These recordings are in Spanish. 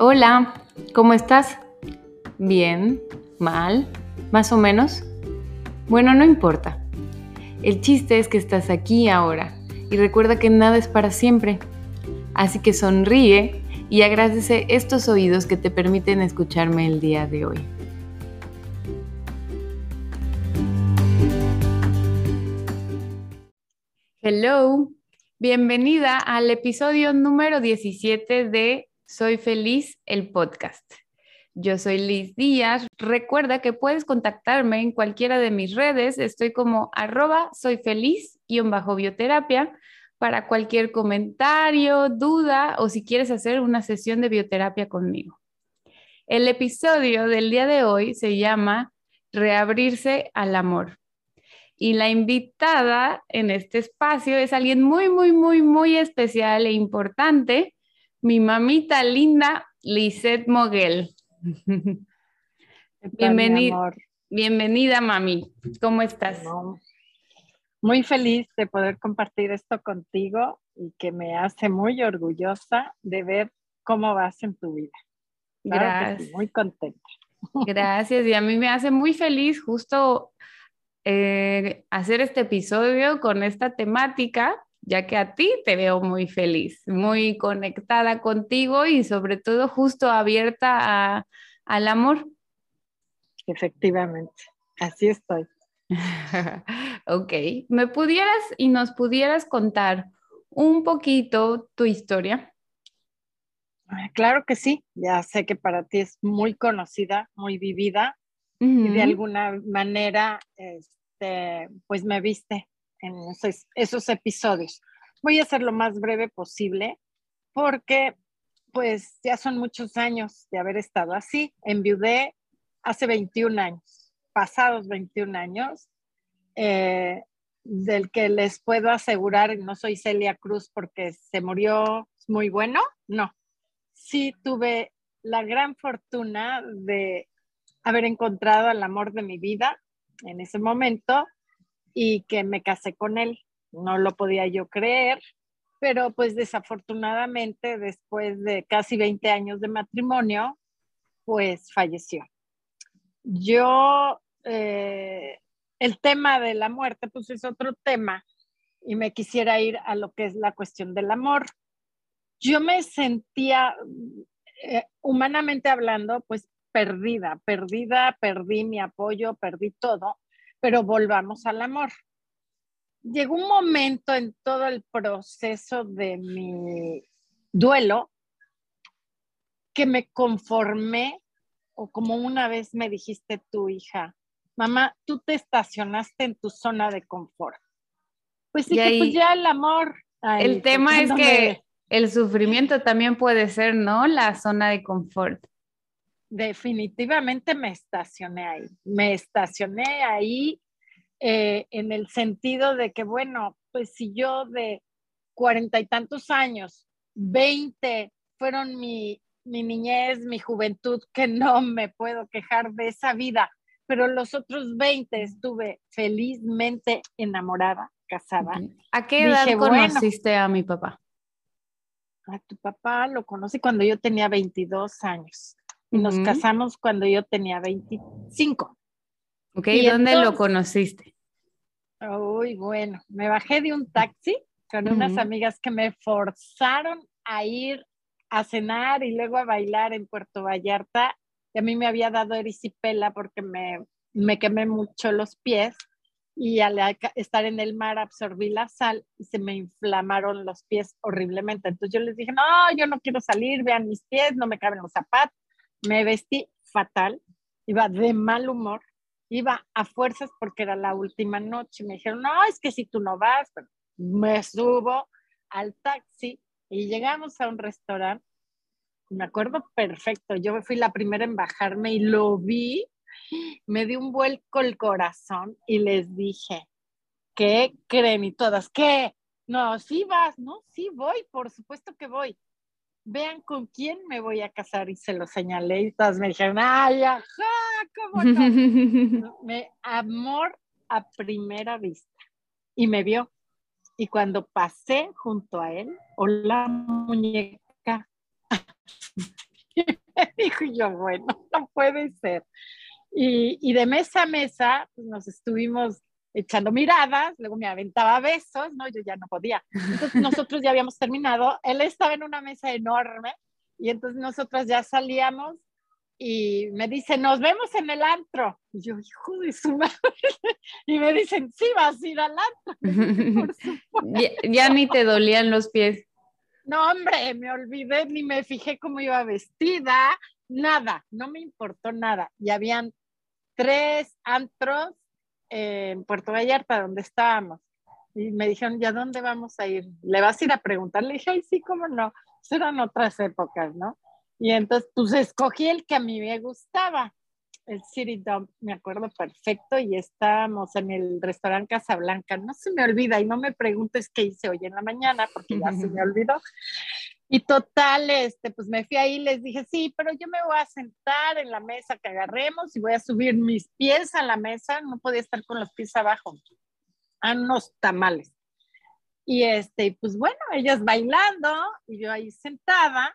Hola, ¿cómo estás? ¿Bien? ¿Mal? ¿Más o menos? Bueno, no importa. El chiste es que estás aquí ahora y recuerda que nada es para siempre. Así que sonríe y agradece estos oídos que te permiten escucharme el día de hoy. Hello, bienvenida al episodio número 17 de soy Feliz, el podcast. Yo soy Liz Díaz. Recuerda que puedes contactarme en cualquiera de mis redes. Estoy como arroba soy feliz y bajo bioterapia para cualquier comentario, duda o si quieres hacer una sesión de bioterapia conmigo. El episodio del día de hoy se llama Reabrirse al amor. Y la invitada en este espacio es alguien muy, muy, muy, muy especial e importante mi mamita linda, Lisette Moguel. Bienvenida, bienvenida, mami. ¿Cómo estás? Muy feliz de poder compartir esto contigo y que me hace muy orgullosa de ver cómo vas en tu vida. Gracias. muy contenta. Gracias. Y a mí me hace muy feliz justo eh, hacer este episodio con esta temática ya que a ti te veo muy feliz, muy conectada contigo y sobre todo justo abierta al amor. Efectivamente, así estoy. ok, ¿me pudieras y nos pudieras contar un poquito tu historia? Ah, claro que sí, ya sé que para ti es muy conocida, muy vivida y de alguna manera, este, pues me viste en esos, episodios. Voy a hacer lo más breve posible porque pues ya son muchos años de haber estado así. Enviudé hace 21 años, pasados 21 años, eh, del que les puedo asegurar, no soy Celia Cruz porque se murió muy bueno, no. Sí tuve la gran fortuna de haber encontrado al amor de mi vida en ese momento y que me casé con él. No lo podía yo creer, pero pues desafortunadamente después de casi 20 años de matrimonio, pues falleció. Yo, eh, el tema de la muerte, pues es otro tema y me quisiera ir a lo que es la cuestión del amor. Yo me sentía, eh, humanamente hablando, pues perdida, perdida, perdí mi apoyo, perdí todo pero volvamos al amor. Llegó un momento en todo el proceso de mi duelo que me conformé, o como una vez me dijiste tu hija, mamá, tú te estacionaste en tu zona de confort. Pues sí, que pues ya el amor. el tema es que el sufrimiento también puede ser, ¿no? La zona de confort definitivamente me estacioné ahí. Me estacioné ahí eh, en el sentido de que, bueno, pues si yo de cuarenta y tantos años, veinte fueron mi, mi niñez, mi juventud, que no me puedo quejar de esa vida, pero los otros veinte estuve felizmente enamorada, casada. ¿A qué edad conociste a mi papá? A tu papá lo conocí cuando yo tenía 22 años. Y nos casamos cuando yo tenía 25. Ok, ¿Y dónde lo conociste? Uy, bueno, me bajé de un taxi con unas amigas que me forzaron a ir a cenar y luego a bailar en Puerto Vallarta. Y a mí me había dado erisipela porque me, me quemé mucho los pies y al estar en el mar absorbí la sal y se me inflamaron los pies horriblemente. Entonces yo les dije, no, yo no quiero salir, vean mis pies, no me caben los zapatos me vestí fatal, iba de mal humor, iba a fuerzas porque era la última noche. Me dijeron, no, es que si tú no vas, me subo al taxi y llegamos a un restaurante. Me acuerdo perfecto, yo fui la primera en bajarme y lo vi, me dio un vuelco el corazón y les dije, ¿qué creen? Y todas, ¿qué? No, sí vas, no, sí voy, por supuesto que voy vean con quién me voy a casar y se lo señalé y todas me dijeron, ay, ajá, ¿cómo no? me, amor a primera vista. Y me vio. Y cuando pasé junto a él, hola muñeca, Dijo yo, bueno, no puede ser. Y, y de mesa a mesa pues nos estuvimos echando miradas, luego me aventaba besos, ¿no? Yo ya no podía. Entonces nosotros ya habíamos terminado, él estaba en una mesa enorme y entonces nosotras ya salíamos y me dice, nos vemos en el antro. Y yo, hijo de su madre. Y me dicen, sí, vas a ir al antro. ya, ya, ni te dolían los pies. No, hombre, me olvidé, ni me fijé cómo iba vestida, nada, no me importó nada. Y habían tres antros en Puerto Vallarta, donde estábamos. Y me dijeron, ¿ya dónde vamos a ir? ¿Le vas a ir a preguntar? Le dije, ay, sí, cómo no. Eso eran otras épocas, ¿no? Y entonces, pues escogí el que a mí me gustaba, el City Dump, me acuerdo perfecto, y estábamos en el restaurante Casablanca. No se me olvida, y no me preguntes qué hice hoy en la mañana, porque ya se me olvidó. Y total, este, pues me fui ahí y les dije, sí, pero yo me voy a sentar en la mesa que agarremos y voy a subir mis pies a la mesa. No podía estar con los pies abajo. A unos tamales. Y este, pues bueno, ellas bailando y yo ahí sentada.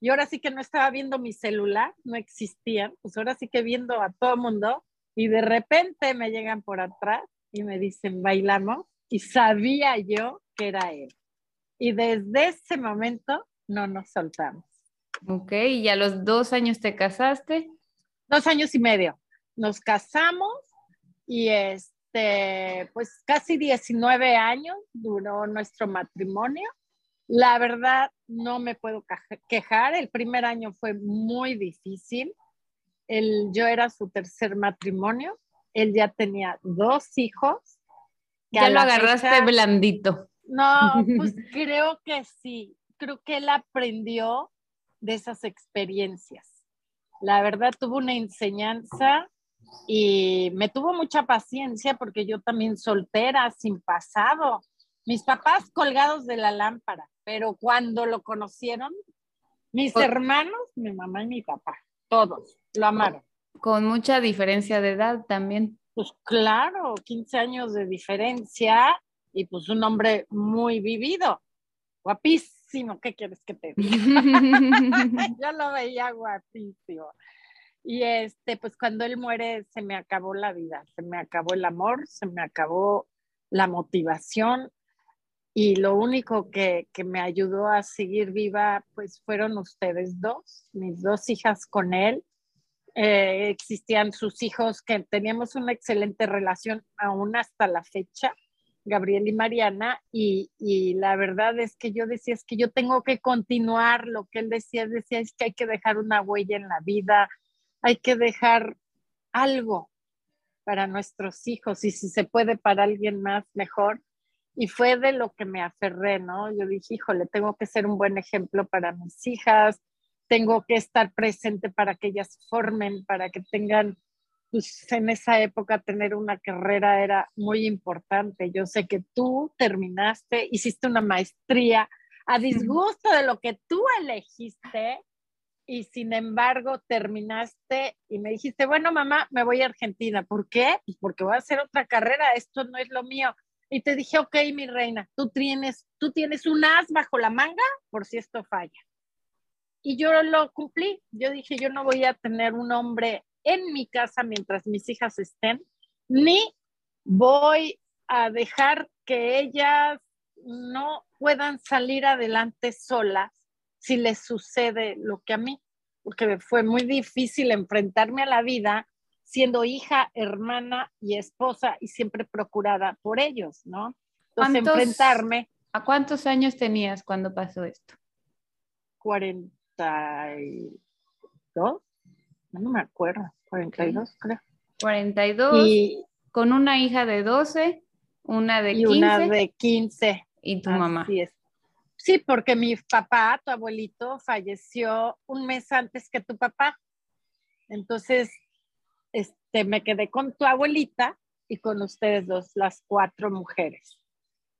Y ahora sí que no estaba viendo mi celular, no existían. Pues ahora sí que viendo a todo mundo. Y de repente me llegan por atrás y me dicen, bailamos. Y sabía yo que era él. Y desde ese momento no nos soltamos. Ok, ¿y a los dos años te casaste? Dos años y medio. Nos casamos y este, pues casi 19 años duró nuestro matrimonio. La verdad, no me puedo quejar. El primer año fue muy difícil. El, yo era su tercer matrimonio. Él ya tenía dos hijos. Ya lo agarraste blandito. No, pues creo que sí creo que él aprendió de esas experiencias. La verdad, tuvo una enseñanza y me tuvo mucha paciencia porque yo también soltera, sin pasado. Mis papás colgados de la lámpara, pero cuando lo conocieron, mis hermanos, mi mamá y mi papá, todos lo amaron. Con mucha diferencia de edad también. Pues claro, 15 años de diferencia y pues un hombre muy vivido, guapísimo ¿qué quieres que te diga? Yo lo veía guapísimo. Y este, pues cuando él muere se me acabó la vida, se me acabó el amor, se me acabó la motivación y lo único que, que me ayudó a seguir viva pues fueron ustedes dos, mis dos hijas con él. Eh, existían sus hijos que teníamos una excelente relación aún hasta la fecha Gabriel y Mariana, y, la verdad es que yo decía, es que yo tengo que continuar lo que él decía, decía, es que hay que dejar una huella en la vida, hay que dejar algo para nuestros hijos y si se puede para alguien más, mejor. Y fue de lo que me aferré, ¿no? Yo dije, híjole, tengo que ser un buen ejemplo para mis hijas, tengo que estar presente para que ellas formen, para que tengan pues en esa época tener una carrera era muy importante. Yo sé que tú terminaste, hiciste una maestría a disgusto de lo que tú elegiste y sin embargo terminaste y me dijiste, bueno, mamá, me voy a Argentina. ¿Por qué? Pues porque voy a hacer otra carrera, esto no es lo mío. Y te dije, ok, mi reina, tú tienes, tú tienes un as bajo la manga por si esto falla. Y yo lo cumplí. Yo dije, yo no voy a tener un hombre en mi casa mientras mis hijas estén, ni voy a dejar que ellas no puedan salir adelante solas si les sucede lo que a mí, porque fue muy difícil enfrentarme a la vida siendo hija, hermana y esposa y siempre procurada por ellos, ¿no? Entonces enfrentarme. ¿A cuántos años tenías cuando pasó esto? 42 no me acuerdo, 42 creo. 42, y, con una hija de 12, una de y 15. una de 15. Y tu mamá. Es. Sí, porque mi papá, tu abuelito, falleció un mes antes que tu papá. Entonces, este, me quedé con tu abuelita y con ustedes dos, las cuatro mujeres.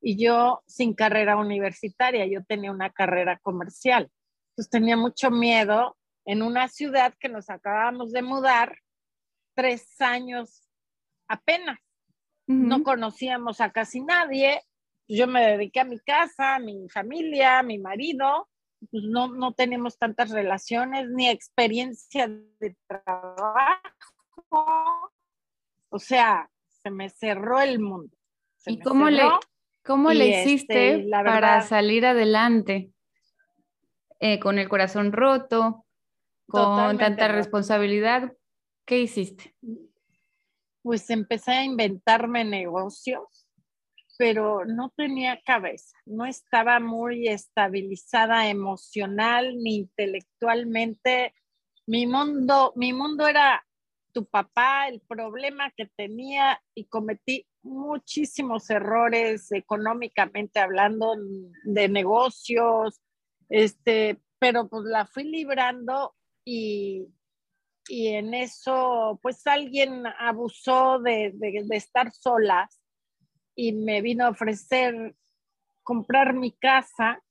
Y yo sin carrera universitaria, yo tenía una carrera comercial. Entonces tenía mucho miedo en una ciudad que nos acabamos de mudar tres años apenas. No conocíamos a casi nadie. Yo me dediqué a mi casa, a mi familia, a mi marido pues no, no tenemos tantas relaciones ni experiencia de trabajo. O sea, se me cerró el mundo. ¿Y cómo le, cómo le este, hiciste para salir adelante? Eh, con el corazón roto, con tanta responsabilidad, ¿qué hiciste? Pues empecé a inventarme negocios, pero no tenía cabeza, no estaba muy estabilizada emocional ni intelectualmente. Mi mundo, mi mundo era tu papá, el problema que tenía y cometí muchísimos errores económicamente hablando de negocios, este, pero pues la fui librando y, y en eso pues alguien abusó de, de, de estar solas y me vino a ofrecer comprar mi casa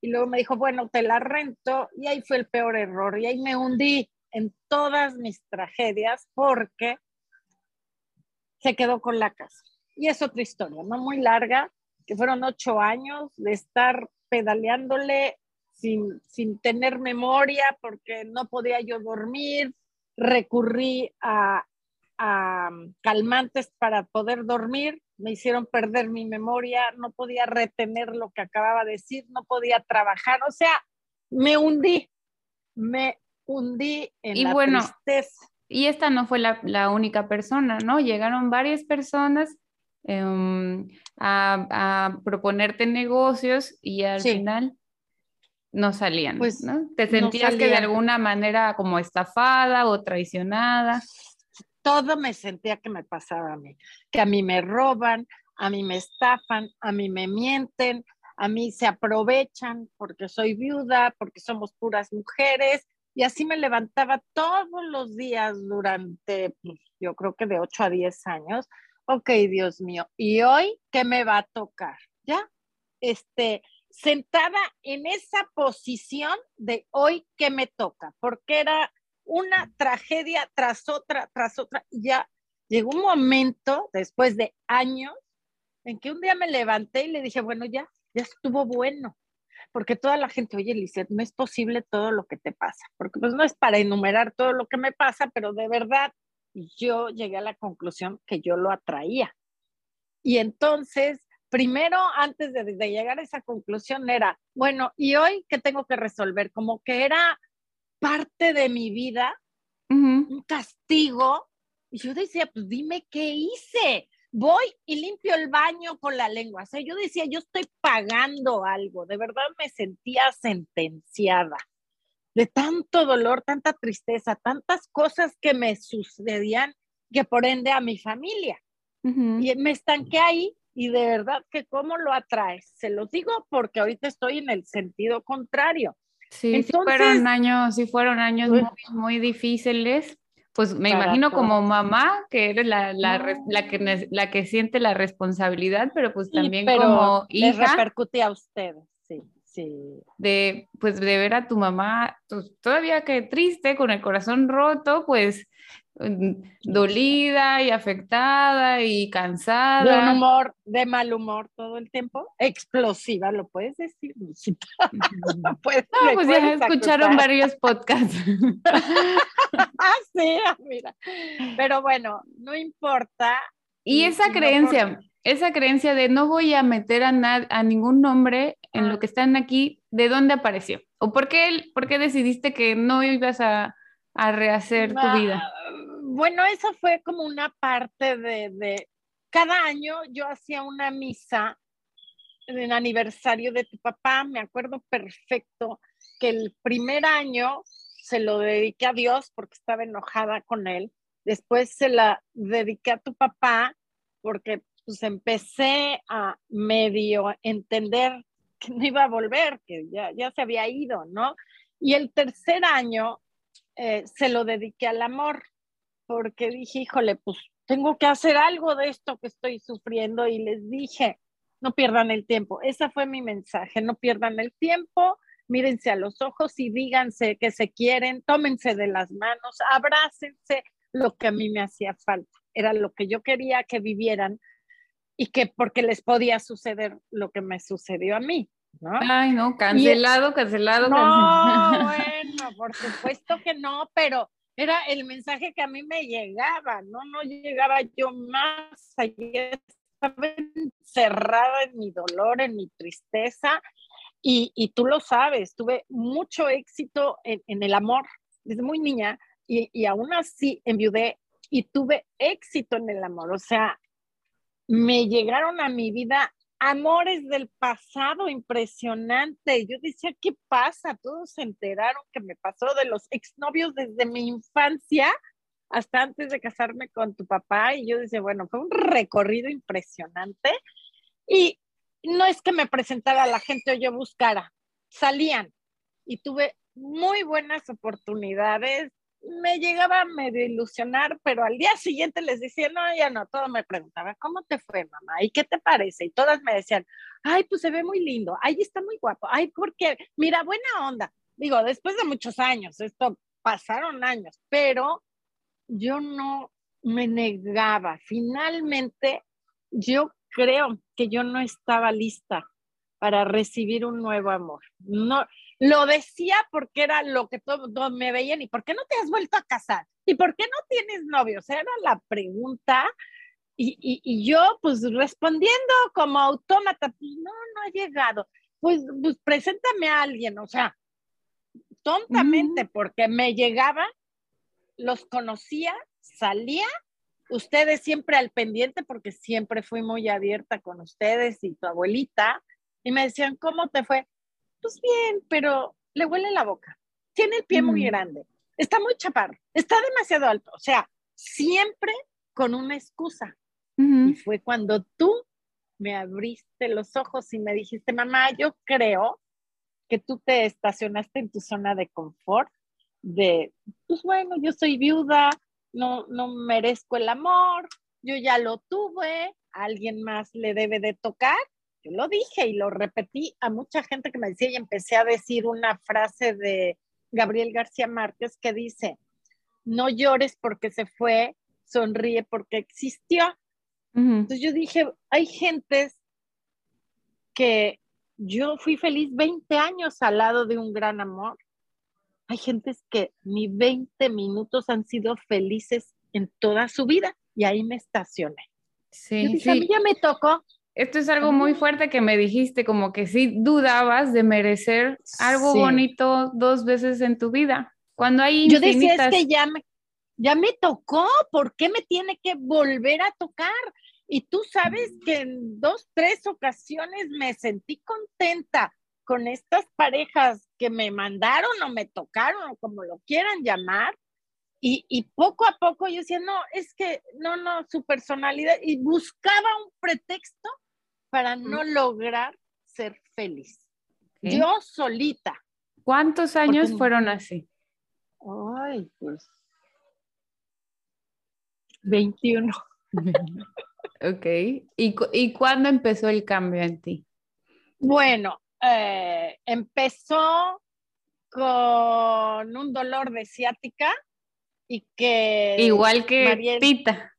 y luego me dijo, bueno, te la rento y ahí fue el peor error y ahí me hundí en todas mis tragedias porque se quedó con la casa. Y es otra historia, no muy larga, que fueron ocho años de estar pedaleándole sin, sin tener memoria porque no podía yo dormir, recurrí a, a calmantes para poder dormir, me hicieron perder mi memoria, no podía retener lo que acababa de decir, no podía trabajar, o sea, me hundí, me hundí en y la bueno, tristeza. Y esta no fue la, única persona, ¿no? Llegaron varias personas em, a, proponerte negocios y al final no salían, pues, ¿no? ¿Te sentías que de alguna manera como estafada o traicionada? Todo me sentía que me pasaba a mí, que a mí me roban, a mí me estafan, a mí me mienten, a mí se aprovechan porque soy viuda, porque somos puras mujeres, y así me levantaba todos los días durante, pues, yo creo que de 8 a 10 años. Ok, Dios mío, ¿y hoy qué me va a tocar? ¿Ya? Este, sentada en esa posición de hoy qué me toca, porque era una tragedia tras otra, tras otra. Y ya llegó un momento, después de años, en que un día me levanté y le dije, bueno, ya, ya estuvo bueno porque toda la gente, oye, Lizeth, no es posible todo lo que te pasa, porque pues no es para enumerar todo lo que me pasa, pero de verdad yo llegué a la conclusión que yo lo atraía. Y entonces, primero, antes de, llegar a esa conclusión, era, bueno, ¿y hoy qué tengo que resolver? Como que era parte de mi vida, un castigo. Y yo decía, pues dime qué hice voy y limpio el baño con la lengua. O sea, yo decía, yo estoy pagando algo, de verdad me sentía sentenciada de tanto dolor, tanta tristeza, tantas cosas que me sucedían, que por ende a mi familia. Y me estanqué ahí y de verdad que cómo lo atraes. Se los digo porque ahorita estoy en el sentido contrario. Sí, fueron años, sí fueron años muy, muy difíciles, pues me imagino como mamá, que eres la, la, que, la que siente la responsabilidad, pero pues también como hija. Les repercute a ustedes, sí, sí. De, pues de ver a tu mamá, pues, todavía que triste, con el corazón roto, pues dolida y afectada y cansada. De un humor, de mal humor todo el tiempo. Explosiva, lo puedes decir, no, pues ya escucharon varios podcasts. Ah, sí, ah, mira. Pero bueno, no importa. Y esa creencia, esa creencia de no voy a meter a, a ningún nombre en lo ah. que están aquí, ¿de dónde apareció? ¿O por qué, por qué decidiste que no ibas a, a rehacer tu vida? Bueno, eso fue como una parte de, cada año yo hacía una misa en aniversario de tu papá, me acuerdo perfecto que el primer año se lo dediqué a Dios porque estaba enojada con él, después se la dediqué a tu papá porque pues empecé a medio entender que no iba a volver, que ya, ya se había ido, ¿no? Y el tercer año eh, se lo dediqué al amor, porque dije, híjole, pues tengo que hacer algo de esto que estoy sufriendo y les dije, no pierdan el tiempo. Ese fue mi mensaje, no pierdan el tiempo, mírense a los ojos y díganse que se quieren, tómense de las manos, abrácense lo que a mí me hacía falta. Era lo que yo quería que vivieran y que porque les podía suceder lo que me sucedió a mí. ¿no? Ay, no, cancelado, cancelado, no, cancelado. bueno, por supuesto que no, pero era el mensaje que a mí me llegaba, ¿no? No llegaba yo más allá, estaba encerrada en mi dolor, en mi tristeza, y, y tú lo sabes, tuve mucho éxito en, en el amor desde muy niña, y, y aún así enviudé y tuve éxito en el amor, o sea, me llegaron a mi vida amores del pasado impresionante. Yo decía, ¿qué pasa? Todos se enteraron que me pasó de los exnovios desde mi infancia hasta antes de casarme con tu papá. Y yo decía, bueno, fue un recorrido impresionante. Y no es que me presentara la gente o yo buscara, salían y tuve muy buenas oportunidades me llegaba a medio ilusionar, pero al día siguiente les decía, no, ya no, todo me preguntaba, ¿cómo te fue, mamá? ¿Y qué te parece? Y todas me decían, ay, pues se ve muy lindo, ay, está muy guapo, ay, porque, mira, buena onda. Digo, después de muchos años, esto pasaron años, pero yo no me negaba. Finalmente, yo creo que yo no estaba lista para recibir un nuevo amor. No, lo decía porque era lo que todos me veían. ¿Y por qué no te has vuelto a casar? ¿Y por qué no tienes novio? O sea, era la pregunta. Y, y, yo, pues respondiendo como autómata, pues no, no ha llegado. Pues, pues preséntame a alguien, o sea, tontamente, porque me llegaba, los conocía, salía, ustedes siempre al pendiente, porque siempre fui muy abierta con ustedes y tu abuelita, y me decían, ¿cómo te fue? Pues bien, pero le huele la boca. Tiene el pie muy mm. grande. Está muy chaparro. Está demasiado alto. O sea, siempre con una excusa. Y fue cuando tú me abriste los ojos y me dijiste, mamá, yo creo que tú te estacionaste en tu zona de confort, de, pues bueno, yo soy viuda, no, no merezco el amor, yo ya lo tuve, alguien más le debe de tocar yo lo dije y lo repetí a mucha gente que me decía y empecé a decir una frase de Gabriel García Márquez que dice, no llores porque se fue, sonríe porque existió. Entonces yo dije, hay gentes que yo fui feliz 20 años al lado de un gran amor. Hay gentes que ni 20 minutos han sido felices en toda su vida y ahí me estacioné. Sí, sí. a mí ya me tocó, esto es algo muy fuerte que me dijiste, como que sí dudabas de merecer algo bonito dos veces en tu vida. Cuando hay Yo decía, es que ya me, ya me tocó, ¿por qué me tiene que volver a tocar? Y tú sabes que en dos, tres ocasiones me sentí contenta con estas parejas que me mandaron o me tocaron o como lo quieran llamar. Y, y, poco a poco yo decía, no, es que no, no, su personalidad, y buscaba un pretexto para no lograr ser feliz. Yo solita. ¿Cuántos años fueron así? Ay, pues 21. ok. ¿Y, ¿Y cuándo empezó el cambio en ti? Bueno, eh, empezó con un dolor de ciática y que... Igual que Tita.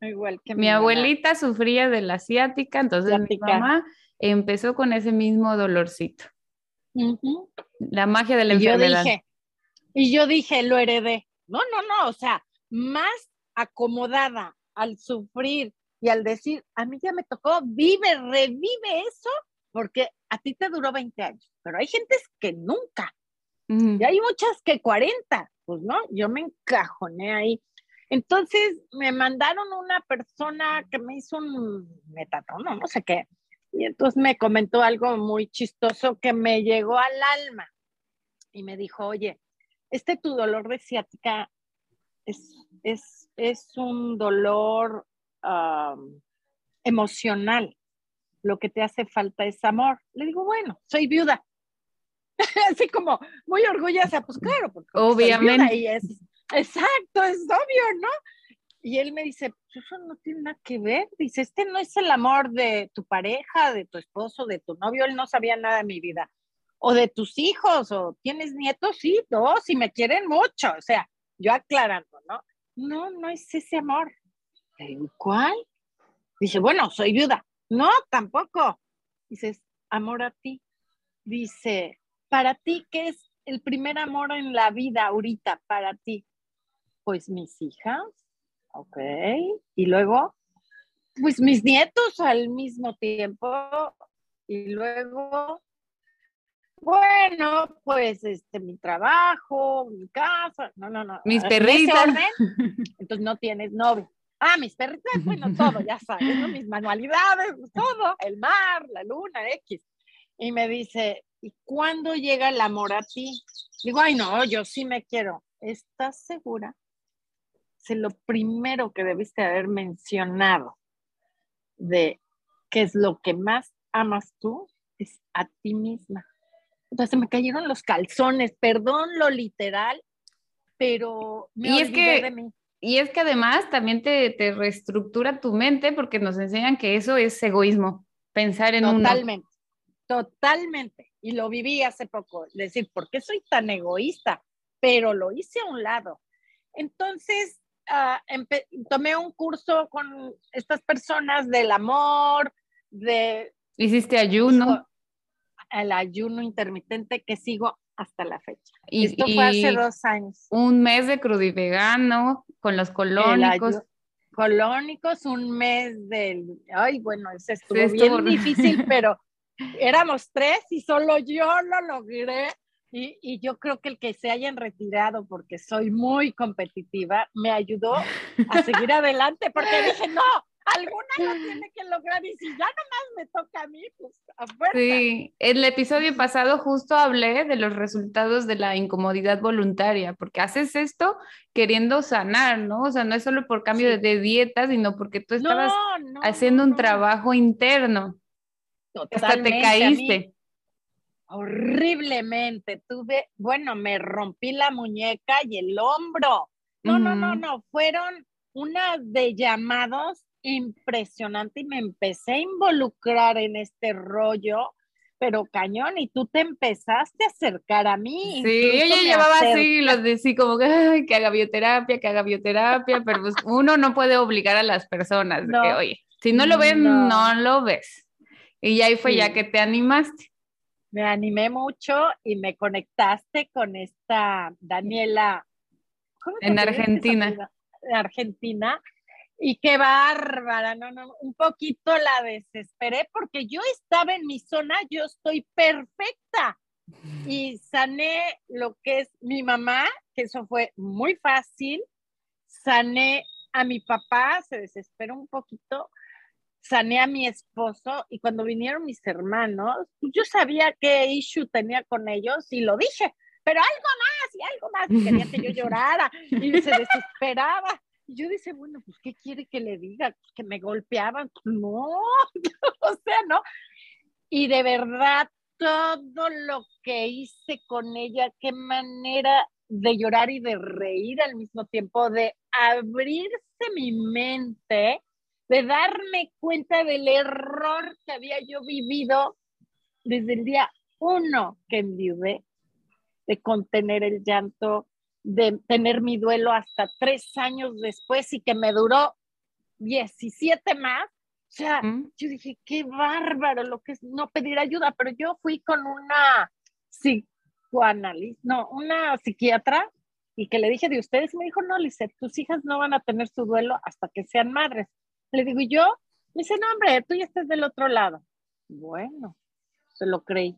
Igual que mi, abuelita sufría de la ciática, entonces mi mamá empezó con ese mismo dolorcito. La magia de la enfermedad. y yo dije, lo heredé. No, no, no, o sea, más acomodada al sufrir y al decir, a mí ya me tocó, vive, revive eso, porque a ti te duró 20 años, pero hay gentes que nunca. Y hay muchas que 40, pues no, yo me encajoné ahí. Entonces me mandaron una persona que me hizo un metatón, no sé qué. Y entonces me comentó algo muy chistoso que me llegó al alma. Y me dijo, oye, este tu dolor de ciática es, es, un dolor emocional. Lo que te hace falta es amor. Le digo, bueno, soy viuda. Así como muy orgullosa, pues claro, porque obviamente. es, Exacto, es obvio, ¿no? Y él me dice, pues eso no tiene nada que ver. Dice, este no es el amor de tu pareja, de tu esposo, de tu novio. Él no sabía nada de mi vida. O de tus hijos, o tienes nietos, sí, dos, y me quieren mucho. O sea, yo aclarando, ¿no? No, no es ese amor. ¿cuál? Dice, bueno, soy viuda. No, tampoco. Dices, amor a ti. dice, para ti, ¿qué es el primer amor en la vida ahorita para ti? Pues mis hijas, ok. Y luego, pues mis nietos al mismo tiempo. Y luego, bueno, pues este, mi trabajo, mi casa, no, no, no. Mis perritas. entonces no tienes novio. Ah, mis perritas, bueno, todo, ya sabes, mis manualidades, todo, el mar, la luna, X. Y me dice, ¿y cuándo llega el amor a ti? Digo, ay, no, yo sí me quiero. ¿Estás segura? Es lo primero que debiste haber mencionado de qué es lo que más amas tú, es a ti misma. Entonces me cayeron los calzones, perdón lo literal, pero me y es que, de mí. Y es que además también te, te, reestructura tu mente porque nos enseñan que eso es egoísmo, pensar en Totalmente, totalmente. Y lo viví hace poco, decir, ¿por qué soy tan egoísta? Pero lo hice a un lado. Entonces, uh, tomé un curso con estas personas del amor, de... Hiciste ayuno el ayuno intermitente que sigo hasta la fecha. Y, Esto fue hace dos años. Un mes de crudivegano con los colónicos. Colónicos, un mes del... Ay, bueno, ese estuvo, bien difícil, pero éramos tres y solo yo lo logré. Y, y, yo creo que el que se hayan retirado porque soy muy competitiva me ayudó a seguir adelante porque dije, no, alguna lo tiene que lograr y si ya nomás me toca a mí, pues a fuerza. Sí, en el episodio pasado justo hablé de los resultados de la incomodidad voluntaria, porque haces esto queriendo sanar, ¿no? O sea, no es solo por cambio de dieta, sino porque tú estabas haciendo un trabajo interno. Totalmente. Hasta te caíste. Horriblemente, tuve, bueno, me rompí la muñeca y el hombro. No, no, no, no, fueron unas de llamados impresionante y me empecé a involucrar en este rollo, pero cañón, y tú te empezaste a acercar a mí. Sí, ella llevaba así, los decía como que, que haga bioterapia, que haga bioterapia, pero pues uno no puede obligar a las personas, no, que, oye, si no lo ven, no. lo ves. Y ahí fue ya que te animaste. Me animé mucho y me conectaste con esta Daniela. en Argentina. En Argentina y qué bárbara, no, no, un poquito la desesperé porque yo estaba en mi zona, yo estoy perfecta. Y sané lo que es mi mamá, que eso fue muy fácil. Sané a mi papá, se desesperó un poquito. Sané a mi esposo y cuando vinieron mis hermanos, pues yo sabía qué issue tenía con ellos y lo dije, pero algo más y algo más. Quería que yo llorara y se desesperaba. Y yo dice, bueno, pues, ¿qué quiere que le diga? Que me golpeaban. No, o sea, ¿no? Y de verdad, todo lo que hice con ella, qué manera de llorar y de reír al mismo tiempo, de abrirse mi mente, de darme cuenta del error que había yo vivido desde el día uno que enviudé, de contener el llanto, de tener mi duelo hasta tres años después y que me duró 17 más. O sea, yo dije, qué bárbaro lo que es no pedir ayuda, pero yo fui con una psicoanalista, no, una psiquiatra y que le dije de ustedes, me dijo, no, Lice, tus hijas no van a tener su duelo hasta que sean madres. Le digo, yo? Me dice, no, hombre, tú ya estás del otro lado. Bueno, se lo creí.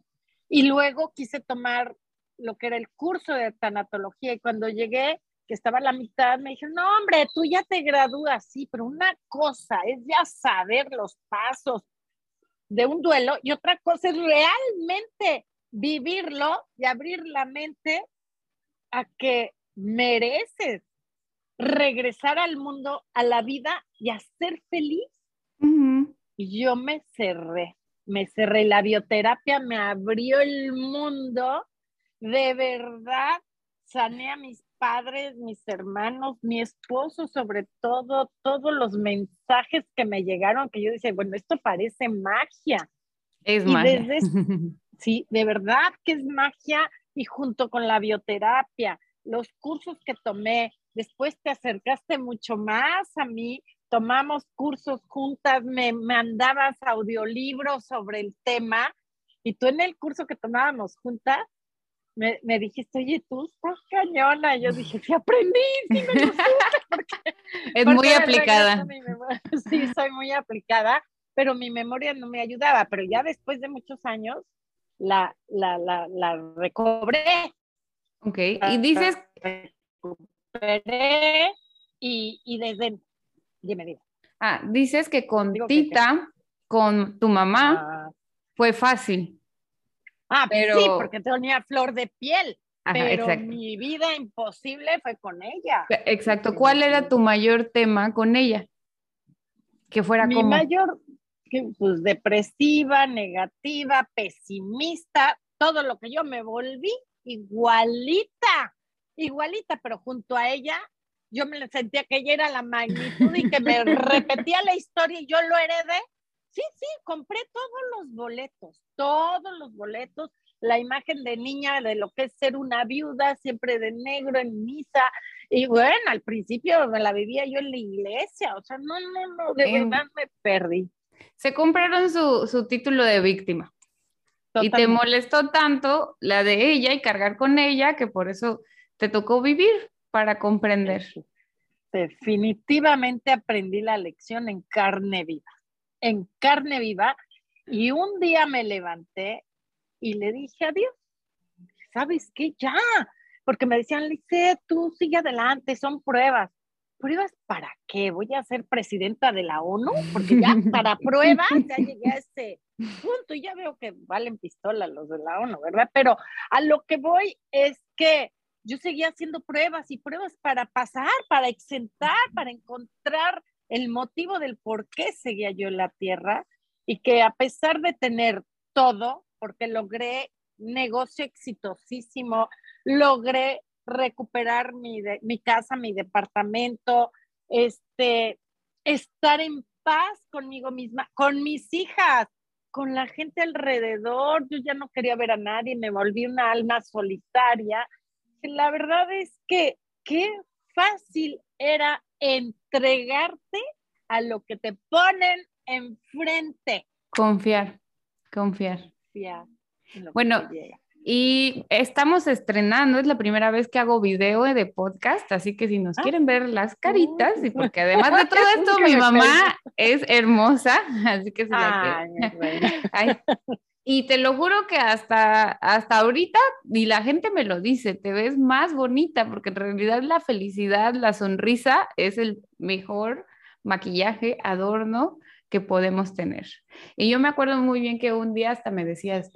Y luego quise tomar lo que era el curso de tanatología y cuando llegué, que estaba a la mitad, me dijeron, no, hombre, tú ya te gradúas, sí, pero una cosa es ya saber los pasos de un duelo y otra cosa es realmente vivirlo y abrir la mente a que mereces regresar al mundo, a la vida y a ser feliz. Y yo me cerré, me cerré. La bioterapia me abrió el mundo de verdad sané a mis padres, mis hermanos, mi esposo sobre todo, todos los mensajes que me llegaron, que yo decía, bueno, esto parece magia. Es magia. sí, de verdad que es magia y junto con la bioterapia, los cursos que tomé, después te acercaste mucho más a mí, tomamos cursos juntas, me mandabas audiolibros sobre el tema Y tú en el curso que tomábamos juntas, me, me dijiste, oye, tú estás cañona. Y yo dije, sí aprendí, sí me lo es muy aplicada. Sí, soy muy aplicada, pero mi memoria no me ayudaba. Pero ya después de muchos años, la, la, la, la recobré. Ok, y dices... Y, y desde... Dime, dime. Ah, dices que con Tita, con tu mamá, ah. fue fácil. Ah, pero... sí, porque tenía flor de piel. pero mi vida imposible fue con ella. Exacto. ¿Cuál era tu mayor tema con ella? Que fuera mi mayor, pues depresiva, negativa, pesimista, todo lo que yo me volví igualita, igualita, pero junto a ella yo me sentía que ella era la magnitud y que me repetía la historia y yo lo heredé. Sí, sí, compré todos los boletos, todos los boletos, la imagen de niña de lo que es ser una viuda, siempre de negro en misa. Y bueno, al principio me la vivía yo en la iglesia, o sea, no, no, no, de verdad me perdí. Se compraron su, su título de víctima. Y te molestó tanto la de ella y cargar con ella que por eso te tocó vivir para comprender. Definitivamente aprendí la lección en carne viva, en carne viva. Y un día me levanté y le dije adiós. ¿Sabes qué? Ya, porque me decían, Lice, tú sigue adelante, son pruebas. ¿Pruebas para qué? ¿Voy a ser presidenta de la ONU? Porque ya para pruebas ya llegué a ese punto y ya veo que valen pistola los de la ONU, ¿verdad? Pero a lo que voy es que yo seguía haciendo pruebas y pruebas para pasar, para exentar, para encontrar el motivo del por qué seguía yo en la tierra y que a pesar de tener todo, porque logré negocio exitosísimo, logré recuperar mi, mi casa, mi departamento, este, estar en paz conmigo misma, con mis hijas, con la gente alrededor. Yo ya no quería ver a nadie, me volví una alma solitaria la verdad es que qué fácil era entregarte a lo que te ponen enfrente. Confiar, confiar. bueno, y estamos estrenando, es la primera vez que hago video de podcast, así que si nos ah. quieren ver las caritas, y porque además de todo esto, mi mamá es hermosa, así que se la Ay, y te lo juro que hasta, hasta ahorita, y la gente me lo dice, te ves más bonita, porque en realidad la felicidad, la sonrisa es el mejor maquillaje, adorno que podemos tener. Y yo me acuerdo muy bien que un día hasta me decías,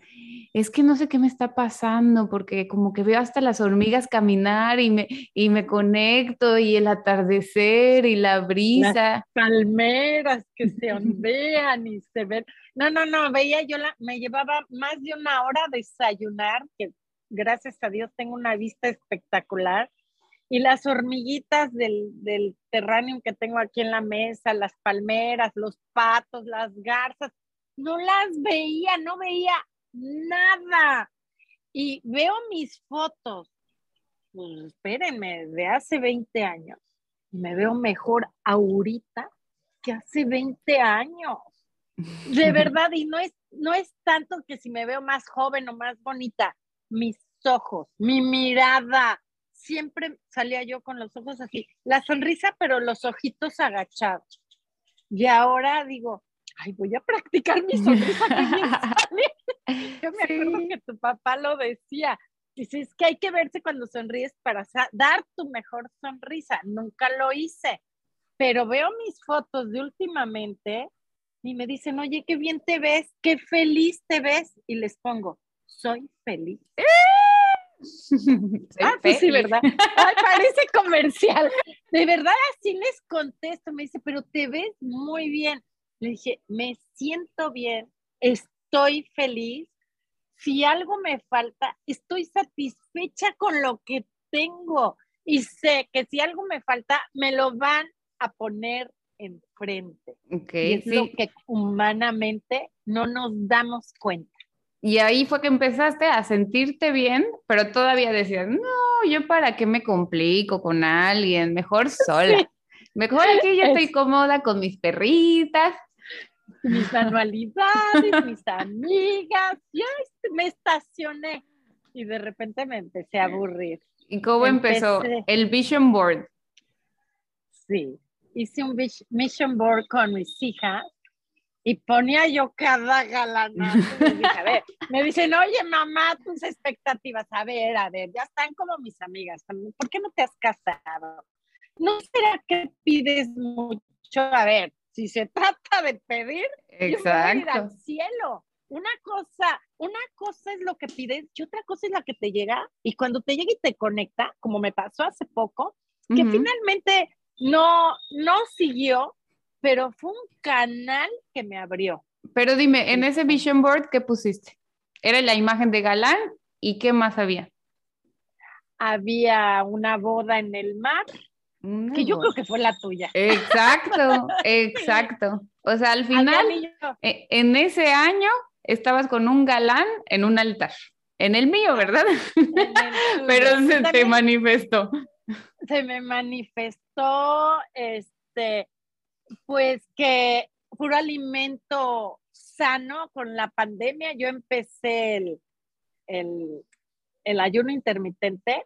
es que no sé qué me está pasando, porque como que veo hasta las hormigas caminar y me, y me conecto y el atardecer y la brisa. Las palmeras que se ondean y se ven. No, no, no, veía yo, la, me llevaba más de una hora a desayunar, que gracias a Dios tengo una vista espectacular y las hormiguitas del, del terráneo que tengo aquí en la mesa, las palmeras, los patos, las garzas, no las veía, no veía nada. Y veo mis fotos, pues espérenme, de hace 20 años, me veo mejor ahorita que hace 20 años. De verdad, y no es, no es tanto que si me veo más joven o más bonita, mis ojos, mi mirada, siempre salía yo con los ojos así, la sonrisa, pero los ojitos agachados. Y ahora digo, ay, voy a practicar mi sonrisa. yo me acuerdo que tu papá lo decía. Dice, es que hay que verse cuando sonríes para dar tu mejor sonrisa. Nunca lo hice, pero veo mis fotos de últimamente y me dicen, oye, qué bien te ves, qué feliz te ves. Y les pongo, soy feliz. Ah, pues sí, ¿verdad? Ay, parece comercial. De verdad, así les contesto. Me dice, pero te ves muy bien. Le dije, me siento bien, estoy feliz. Si algo me falta, estoy satisfecha con lo que tengo. Y sé que si algo me falta, me lo van a poner enfrente. Okay, es lo que humanamente no nos damos cuenta. Y ahí fue que empezaste a sentirte bien, pero todavía decías, no, yo para qué me complico con alguien, mejor sola. Mejor aquí yo estoy cómoda con mis perritas. mis manualidades, mis amigas, ya me estacioné y de repente me empecé a aburrir. ¿Y cómo empezó? El vision board. Sí, hice un vision board con mis hijas y ponía yo cada galana. Me dicen, oye, mamá, tus expectativas, a ver, a ver, ya están como mis amigas. ¿Por qué no te has casado? ¿No será que pides mucho? A ver, si se trata de pedir, Exacto. yo voy a ir al cielo. Una cosa, una cosa es lo que pides y otra cosa es la que te llega. Y cuando te llega y te conecta, como me pasó hace poco, que finalmente no, no siguió, pero fue un canal que me abrió. Pero dime, en ese vision board, ¿qué pusiste? Era la imagen de Galán y ¿qué más había? Había una boda en el mar, que yo creo que fue la tuya. Exacto, exacto. O sea, al final, e, en ese año estabas con un galán en un altar. En el mío, ¿verdad? Pero se te manifestó. Se me manifestó, este, pues que puro alimento sano con la pandemia. Yo empecé el, el, ayuno intermitente.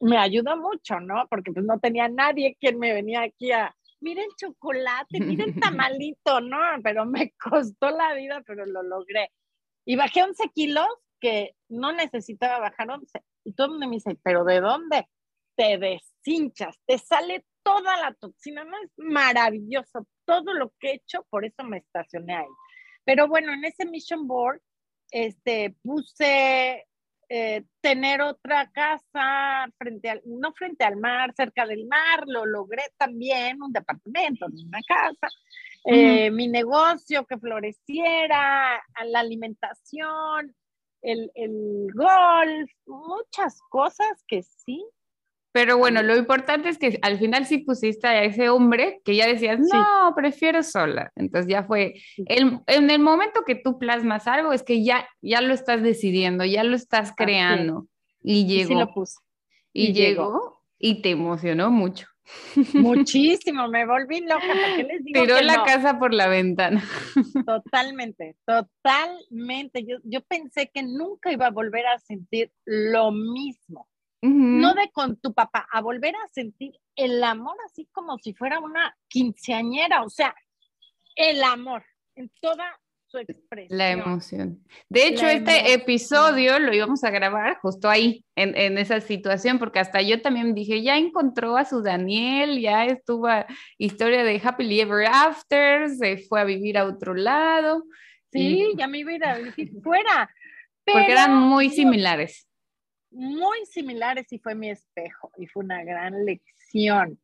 Me ayudó mucho, ¿no? Porque pues no tenía nadie quien me venía aquí a, miren chocolate, miren tamalito, ¿no? Pero me costó la vida, pero lo logré. Y bajé 11 kilos que no necesitaba bajar 11. Y todo el mundo me dice, ¿pero de dónde? Te deshinchas, te sale toda la toxina, ¿no? Es maravilloso todo lo que he hecho, por eso me estacioné ahí. Pero bueno, en ese mission board, este, puse eh, tener otra casa frente al, no frente al mar, cerca del mar, lo logré también, un departamento, una casa, eh, mi negocio que floreciera, la alimentación, el, el golf, muchas cosas que sí pero bueno, lo importante es que al final sí pusiste a ese hombre que ya decías, no, prefiero sola. Entonces ya fue, el, en el momento que tú plasmas algo es que ya, ya lo estás decidiendo, ya lo estás creando. Y llegó. Y, lo puse. y, llegó, y te emocionó mucho. Muchísimo, me volví loca. porque les digo Tiró la casa por la ventana. Totalmente, totalmente. Yo, yo pensé que nunca iba a volver a sentir lo mismo no de con tu papá, a volver a sentir el amor así como si fuera una quinceañera, o sea, el amor en toda su expresión. La emoción. De hecho, este episodio lo íbamos a grabar justo ahí, en, en, esa situación, porque hasta yo también dije, ya encontró a su Daniel, ya estuvo a historia de Happily Ever After, se fue a vivir a otro lado. Sí, ya me iba a ir a vivir fuera. porque eran muy similares muy similares y fue mi espejo y fue una gran lección.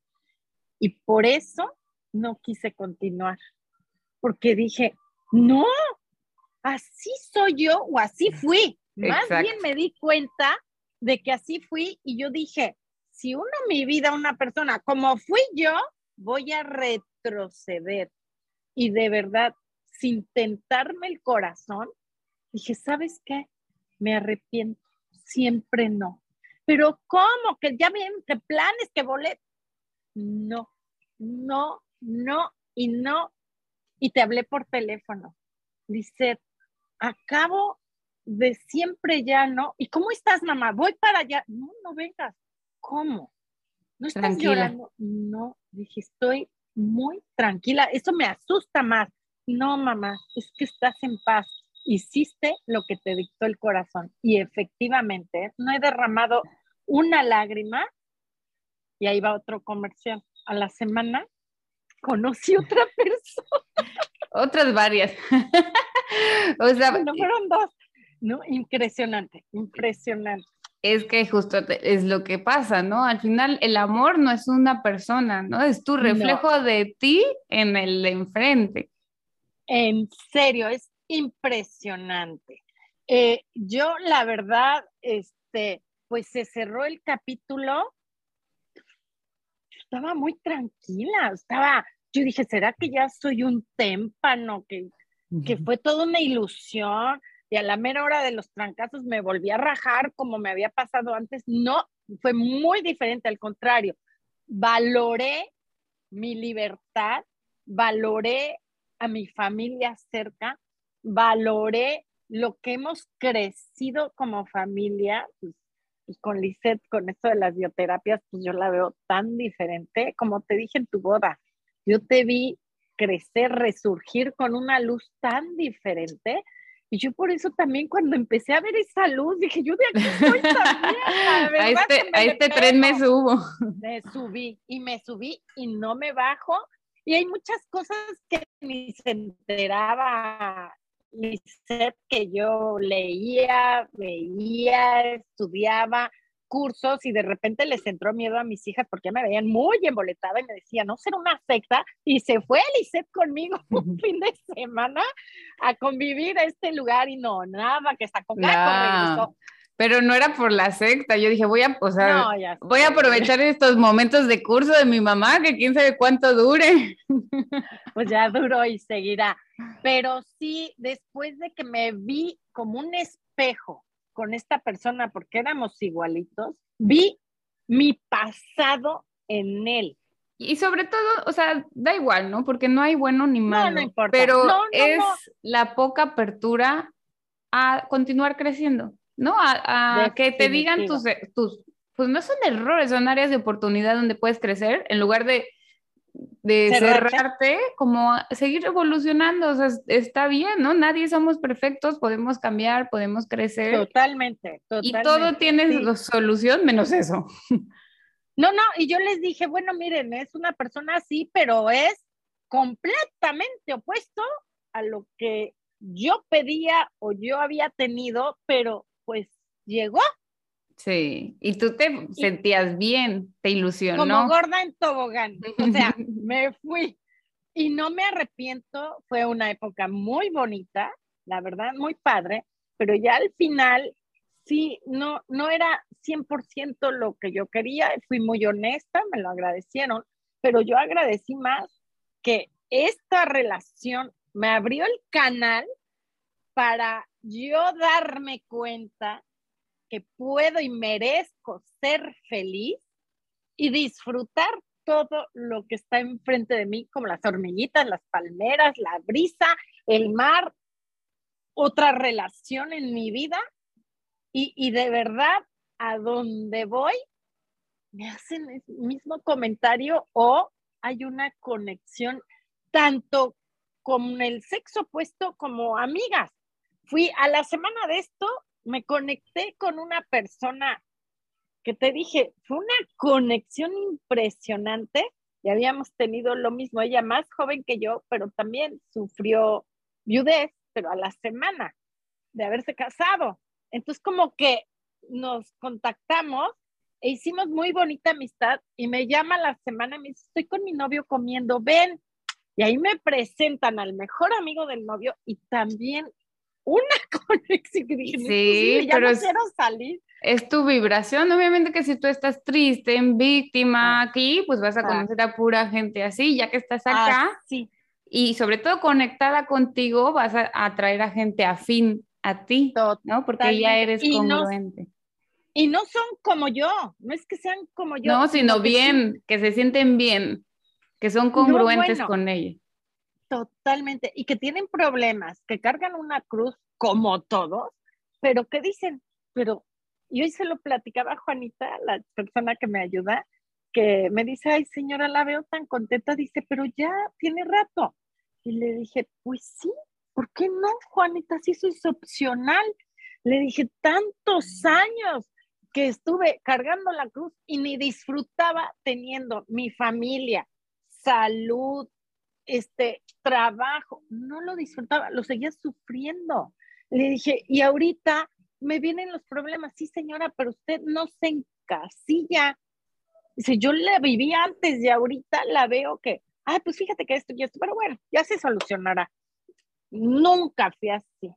Y por eso no quise continuar, porque dije, no, así soy yo o así fui. Más bien me di cuenta de que así fui y yo dije, si uno mi vida una persona como fui yo, voy a retroceder. Y de verdad, sin tentarme el corazón, dije, ¿sabes qué? Me arrepiento siempre no. Pero ¿cómo? Que ya bien, que planes, que boletos. No, no, no y no. Y te hablé por teléfono. Dice, acabo de siempre ya no. ¿Y cómo estás, mamá? Voy para allá. No, no vengas. ¿Cómo? ¿No estás llorando? No, dije, estoy muy tranquila. Eso me asusta más. No, mamá, es que estás en paz hiciste lo que te dictó el corazón. Y efectivamente, no he derramado una lágrima y ahí va otro comercial. A la semana conocí otra persona. Otras varias. o sea, no fueron dos. No, impresionante, impresionante. Es que justo es lo que pasa, ¿no? Al final el amor no es una persona, ¿no? Es tu reflejo de ti en el de enfrente. En serio, es impresionante. Eh, yo, la verdad, este, pues se cerró el capítulo. Estaba muy tranquila, estaba, yo dije, ¿será que ya soy un témpano? Que, que fue toda una ilusión y a la mera hora de los trancazos me volví a rajar como me había pasado antes. No, fue muy diferente, al contrario. Valoré mi libertad, valoré a mi familia cerca, valoré lo que hemos crecido como familia, pues, pues con Lisette, con esto de las bioterapias, pues yo la veo tan diferente, como te dije en tu boda, yo te vi crecer, resurgir con una luz tan diferente. Y yo por eso también cuando empecé a ver esa luz, dije, yo de aquí estoy también. a este, a este tren me subo. Me subí y me subí y no me bajo. Y hay muchas cosas que ni se enteraba que yo leía, veía, estudiaba, cursos y de repente les entró miedo a mis hijas porque me veían muy emboletada y me decían, no será una secta. Y se fue Lisette conmigo un fin de semana a convivir a este lugar y no, nada, que está con no, Pero no era por la secta, yo dije, voy a, o sea, voy a aprovechar estos momentos de curso de mi mamá, que quién sabe cuánto dure. Pues ya duró y seguirá. Pero sí, después de que me vi como un espejo con esta persona porque éramos igualitos, vi mi pasado en él. Y sobre todo, o sea, da igual, ¿no? Porque no hay bueno ni malo. No, no importa. Pero es la poca apertura a continuar creciendo, ¿no? A, que te digan tus, tus, pues no son errores, son áreas de oportunidad donde puedes crecer en lugar de de cerrarte, como seguir evolucionando, o sea, está bien, ¿no? Nadie somos perfectos, podemos cambiar, podemos crecer. Totalmente, totalmente. Y todo tiene solución menos eso. No, no, y yo les dije, bueno, miren, es una persona así, pero es completamente opuesto a lo que yo pedía o yo había tenido, pero pues llegó, Sí, y tú te sentías bien, te ilusionó. Como gorda en tobogán, o sea, me fui y no me arrepiento, fue una época muy bonita, la verdad, muy padre, pero ya al final sí, no, no era 100% lo que yo quería, fui muy honesta, me lo agradecieron, pero yo agradecí más que esta relación me abrió el canal para yo darme cuenta que puedo y merezco ser feliz y disfrutar todo lo que está enfrente de mí, como las hormiguitas, las palmeras, la brisa, el mar, otra relación en mi vida. Y, y de verdad, a donde voy, me hacen el mismo comentario o hay una conexión tanto con el sexo opuesto como amigas. Fui a la semana de esto me conecté con una persona que te dije, fue una conexión impresionante y habíamos tenido lo mismo, ella más joven que yo, pero también sufrió viudez, pero a la semana de haberse casado. Entonces como que nos contactamos e hicimos muy bonita amistad y me llama la semana me dice, estoy con mi novio comiendo, ven. Y ahí me presentan al mejor amigo del novio y también una conexión sí, ya pero no quiero salir. Es tu vibración, obviamente que si tú estás triste, en víctima ah. aquí, pues vas a ah. conocer a pura gente así, ya que estás acá. sí. Y sobre todo conectada contigo, vas a atraer a gente afín a ti, ¿no? Porque ya eres congruente. y no son como yo, no es que sean como yo. No, sino, bien, que se sienten bien, que son congruentes con ella. Totalmente. Y que tienen problemas, que cargan una cruz como todos, pero que dicen, pero yo hoy se lo platicaba a Juanita, la persona que me ayuda, que me dice, ay señora, la veo tan contenta, dice, pero ya tiene rato. Y le dije, pues sí, ¿por qué no, Juanita? Si eso es opcional. Le dije, tantos años que estuve cargando la cruz y ni disfrutaba teniendo mi familia, salud, este trabajo, no lo disfrutaba, lo seguía sufriendo. Le dije, y ahorita me vienen los problemas, sí señora, pero usted no se encasilla. Dice, yo la viví antes y ahorita la veo que, ay, pues fíjate que esto y esto, pero bueno, ya se solucionará. Nunca fui así.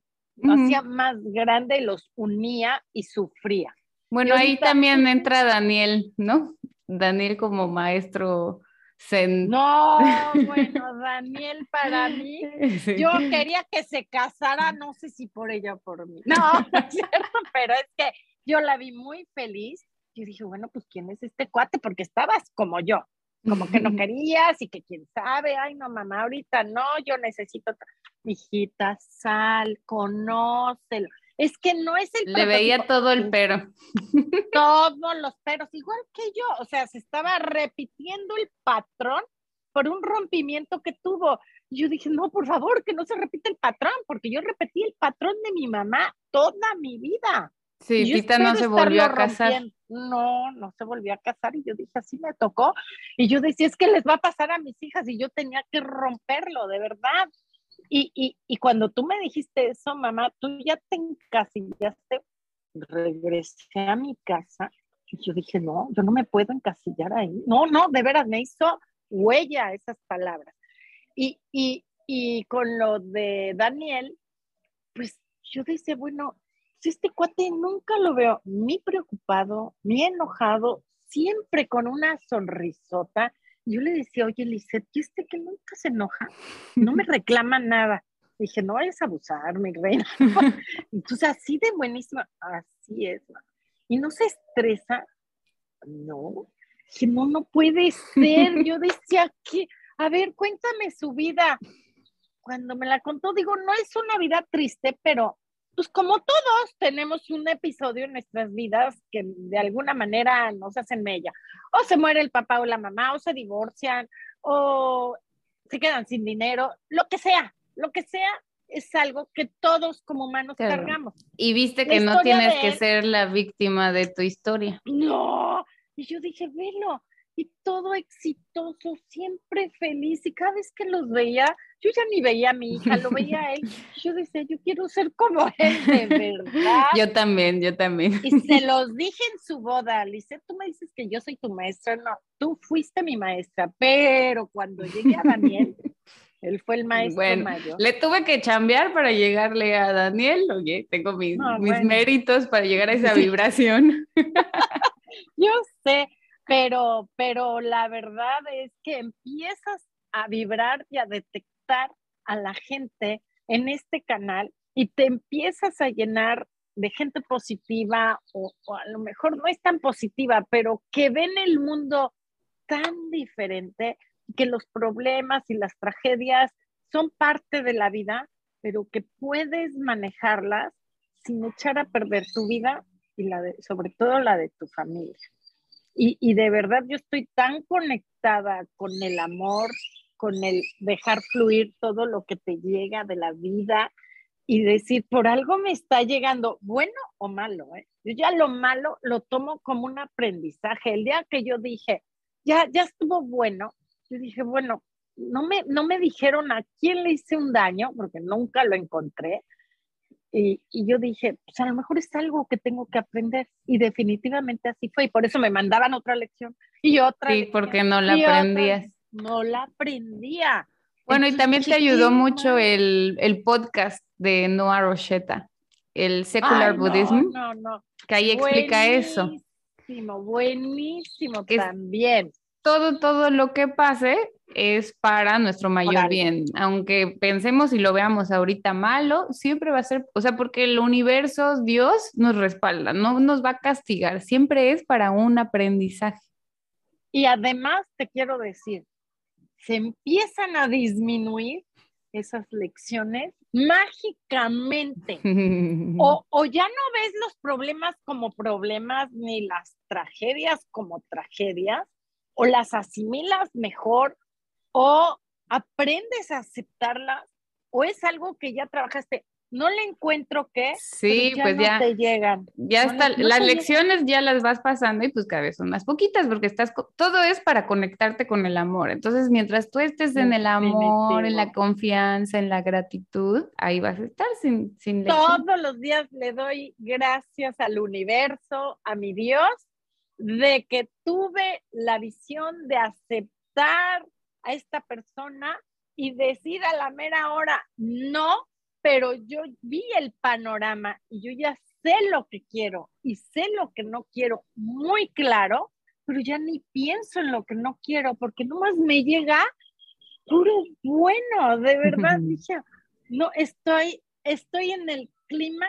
hacía más grande, los unía y sufría. Bueno, ahí también entra Daniel, ¿no? Daniel como maestro no, bueno, Daniel para mí, yo quería que se casara, no sé si por ella o por mí. No, no es cierto, pero es que yo la vi muy feliz. Yo dije, bueno, pues ¿quién es este cuate? Porque estabas como yo, como que no querías y que quién sabe, ay no mamá, ahorita no, yo necesito, hijita, sal, conócelo. Es que no es el... Le veía todo el pero. Todos los peros, igual que yo, o sea, se estaba repitiendo el patrón por un rompimiento que tuvo. yo dije, no, por favor, que no se repita el patrón, porque yo repetí el patrón de mi mamá toda mi vida. Sí, Tita no se volvió a casar. No, no se volvió a casar y yo dije, así me tocó. Y yo decía, es que les va a pasar a mis hijas y yo tenía que romperlo, de verdad. Y, y, y cuando tú me dijiste eso, mamá, tú ya te encasillaste, regresé a mi casa y yo dije, no, yo no me puedo encasillar ahí. No, no, de veras, me hizo huella esas palabras. Y, y, y con lo de Daniel, pues yo decía, bueno, si este cuate nunca lo veo ni preocupado, ni enojado, siempre con una sonrisota. Yo le decía, oye, Lisette, ¿y este que nunca se enoja? No me reclama nada. Dije, no vayas a abusar, mi reina. Entonces, así de buenísima, así es. Y no se estresa. No, Dije, no, no puede ser. Yo decía que, a ver, cuéntame su vida. Cuando me la contó, digo, no es una vida triste, pero pues como todos tenemos un episodio en nuestras vidas que de alguna manera nos hacen mella. O se muere el papá o la mamá, o se divorcian, o se quedan sin dinero, lo que sea, lo que sea es algo que todos como humanos cargamos. Y viste que no tienes que ser la víctima de tu historia. No, y yo dije, velo, y todo exitoso, siempre feliz. Y cada vez que los veía, yo ya ni veía a mi hija, lo veía a él. Yo decía, yo quiero ser como él, de verdad. Yo también, yo también. Y se los dije en su boda, Alice, tú me dices que yo soy tu maestra. No, tú fuiste mi maestra, pero cuando llegué a Daniel, él fue el maestro bueno, mayor. Le tuve que chambear para llegarle a Daniel. Oye, tengo mis, mis méritos para llegar a esa vibración. Yo sé, pero, pero la verdad es que empiezas a vibrar y a detectar a la gente en este canal y te empiezas a llenar de gente positiva o, a lo mejor no es tan positiva, pero que ven el mundo tan diferente que los problemas y las tragedias son parte de la vida, pero que puedes manejarlas sin echar a perder tu vida sobre todo la de tu familia. Y, y de verdad yo estoy tan conectada con el amor, con el dejar fluir todo lo que te llega de la vida y decir, por algo me está llegando, bueno o malo. ¿eh? Yo ya lo malo lo tomo como un aprendizaje. El día que yo dije, ya, ya estuvo bueno, yo dije, bueno, no me, no me dijeron a quién le hice un daño, porque nunca lo encontré, y, yo dije, pues a lo mejor es algo que tengo que aprender. Y definitivamente así fue. Y por eso me mandaban otra lección y otra. Sí, porque no la aprendías. no la aprendía. Bueno, y también te ayudó mucho el, el, podcast de Noah Rochetta, el Secular Buddhism, no, no, que ahí explica eso. Buenísimo, buenísimo también. Todo, todo lo que pase es para nuestro mayor bien. Aunque pensemos y lo veamos ahorita malo, siempre va a ser, o sea, porque el universo, Dios nos respalda, no nos va a castigar, siempre es para un aprendizaje. Y además te quiero decir, se empiezan a disminuir esas lecciones mágicamente. o, o, ya no ves los problemas como problemas ni las tragedias como tragedias, o las asimilas mejor o aprendes a aceptarla o es algo que ya trabajaste. No le encuentro qué. Sí, pues ya. Te llegan. Ya está, las lecciones ya las vas pasando y pues cada vez son más poquitas porque estás, todo es para conectarte con el amor. Entonces, mientras tú estés en el amor, en la confianza, en la gratitud, ahí vas a estar sin, sin Todos los días le doy gracias al universo, a mi Dios, de que tuve la visión de aceptar a esta persona y decir a la mera hora no, pero yo vi el panorama y yo ya sé lo que quiero y sé lo que no quiero muy claro, pero ya ni pienso en lo que no quiero porque nomás me llega puro bueno, de verdad, dije, no, estoy, estoy en el clima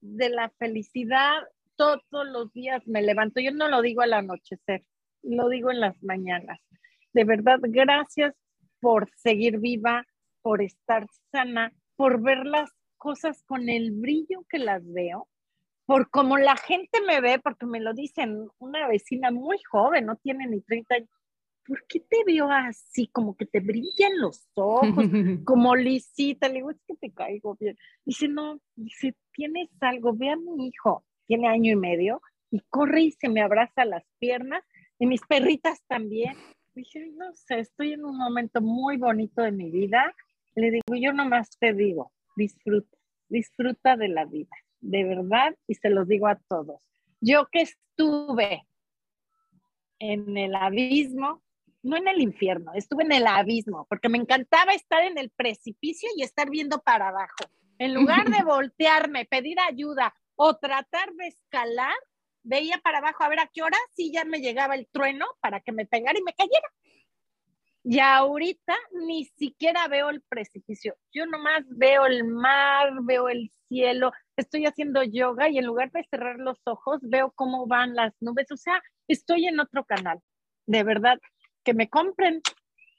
de la felicidad, todos los días me levanto, yo no lo digo al anochecer, lo digo en las mañanas de verdad, gracias por seguir viva, por estar sana, por ver las cosas con el brillo que las veo, por como la gente me ve, porque me lo dicen una vecina muy joven, no tiene ni 30 años, ¿por qué te veo así? Como que te brillan los ojos, como lisita. Le digo, es que te caigo bien. Dice, no, dice, tienes algo, ve a mi hijo, tiene año y medio, y corre y se me abraza las piernas, y mis perritas también. Dije, no sé, estoy en un momento muy bonito de mi vida. Le digo, yo nomás te digo, disfruta, disfruta de la vida, de verdad, y se los digo a todos. Yo que estuve en el abismo, no en el infierno, estuve en el abismo, porque me encantaba estar en el precipicio y estar viendo para abajo. En lugar de voltearme, pedir ayuda o tratar de escalar, veía para abajo a ver a qué hora sí ya me llegaba el trueno para que me pegara y me cayera. Y ahorita ni siquiera veo el precipicio. Yo nomás veo el mar, veo el cielo, estoy haciendo yoga y en lugar de cerrar los ojos veo cómo van las nubes. O sea, estoy en otro canal. De verdad, que me compren.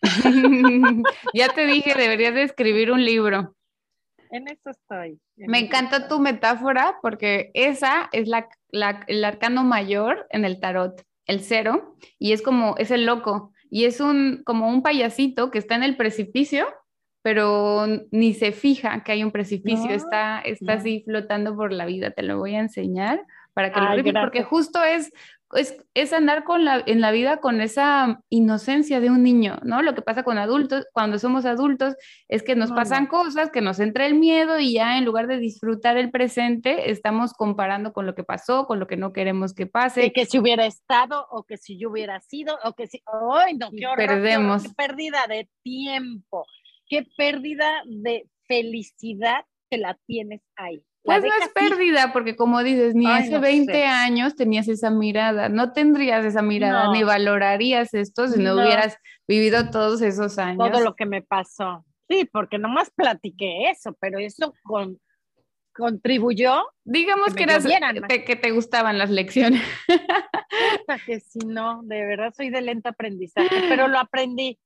ya te dije, deberías de escribir un libro. En eso estoy. Me encanta tu metáfora porque esa es la, el arcano mayor en el tarot, el cero, y es como, es el loco, y es un, como un payasito que está en el precipicio, pero ni se fija que hay un precipicio, está, está así flotando por la vida, te lo voy a enseñar para que lo porque justo es es, andar con la, en la vida con esa inocencia de un niño, ¿no? Lo que pasa con adultos, cuando somos adultos, es que nos pasan cosas, que nos entra el miedo y ya en lugar de disfrutar el presente, estamos comparando con lo que pasó, con lo que no queremos que pase. Y que si hubiera estado, o que si yo hubiera sido, o que si, ¡ay, no! ¡Qué horror! Perdemos. Qué, pérdida de tiempo! ¡Qué pérdida de felicidad que la tienes ahí! Pues no es pérdida, porque como dices, ni hace 20 años tenías esa mirada, no tendrías esa mirada, ni valorarías esto si no, hubieras vivido todos esos años. Todo lo que me pasó. Sí, porque nomás platiqué eso, pero eso con, contribuyó. Digamos que, que, que te gustaban las lecciones. que si no, de verdad soy de lento aprendizaje, pero lo aprendí.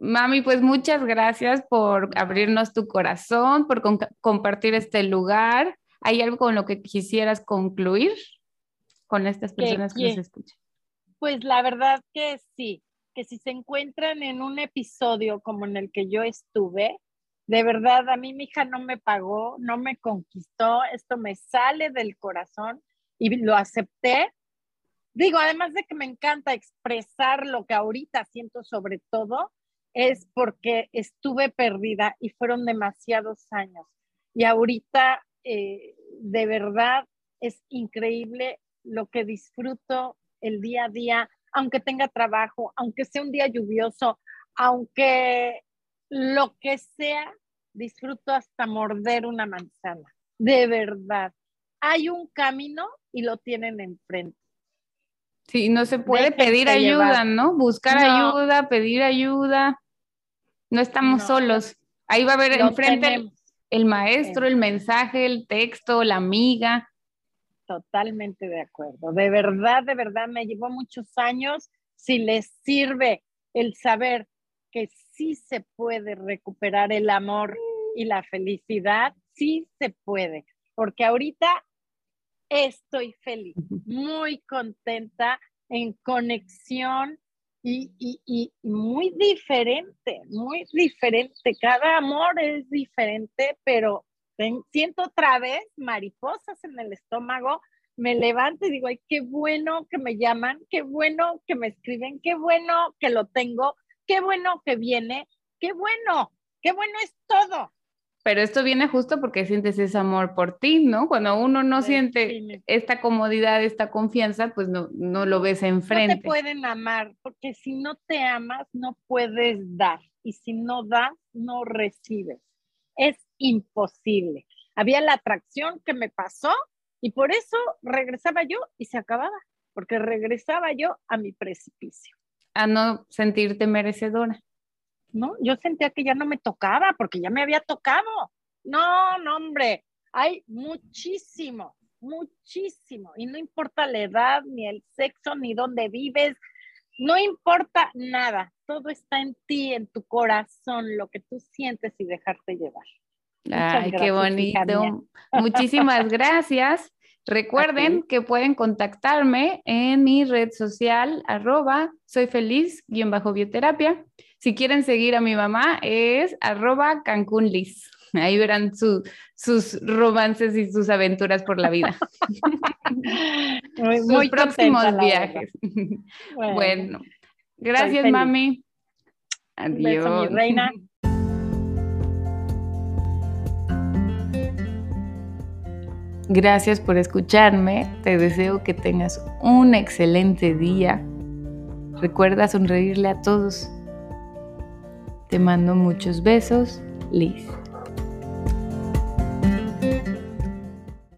Mami, pues muchas gracias por abrirnos tu corazón, por compartir este lugar. ¿Hay algo con lo que quisieras concluir con estas personas que, nos escuchan? Pues la verdad que sí, que si se encuentran en un episodio como en el que yo estuve, de verdad a mí mi hija no me pagó, no me conquistó, esto me sale del corazón y lo acepté. Digo, además de que me encanta expresar lo que ahorita siento sobre todo, es porque estuve perdida y fueron demasiados años. Y ahorita, eh, de verdad, es increíble lo que disfruto el día a día, aunque tenga trabajo, aunque sea un día lluvioso, aunque lo que sea, disfruto hasta morder una manzana. De verdad. Hay un camino y lo tienen enfrente. Sí, no se puede pedir ayuda, ¿no? Buscar ayuda, pedir ayuda. No estamos solos. Ahí va a haber enfrente el, maestro, el mensaje, el texto, la amiga. Totalmente de acuerdo. De verdad, de verdad, me llevó muchos años. Si les sirve el saber que sí se puede recuperar el amor y la felicidad, sí se puede. Porque ahorita estoy feliz, muy contenta, en conexión y, y, muy diferente, muy diferente. Cada amor es diferente, pero siento otra vez mariposas en el estómago. Me levanto y digo, ay, qué bueno que me llaman, qué bueno que me escriben, qué bueno que lo tengo, qué bueno que viene, qué bueno, qué bueno es todo. Pero esto viene justo porque sientes ese amor por ti, ¿no? Cuando uno no siente esta comodidad, esta confianza, pues no, no lo ves enfrente. No te pueden amar, porque si no te amas, no puedes dar. Y si no das, no recibes. Es imposible. Había la atracción que me pasó y por eso regresaba yo y se acababa, porque regresaba yo a mi precipicio. A no sentirte merecedora. ¿No? Yo sentía que ya no me tocaba porque ya me había tocado. No, no, hombre, hay muchísimo, muchísimo. Y no importa la edad, ni el sexo, ni dónde vives, no importa nada, todo está en ti, en tu corazón, lo que tú sientes y dejarte llevar. Ay, qué bonito. Muchísimas gracias. Recuerden que pueden contactarme en mi red social, arroba soy feliz, guion bajo bioterapia. Si quieren seguir a mi mamá, es arroba Cancún Ahí verán sus romances y sus aventuras por la vida. muy, sus próximos viajes. Bueno, gracias, mami. Adiós. mi reina. Gracias por escucharme. Te deseo que tengas un excelente día. Recuerda sonreírle a todos. Te mando muchos besos, Liz.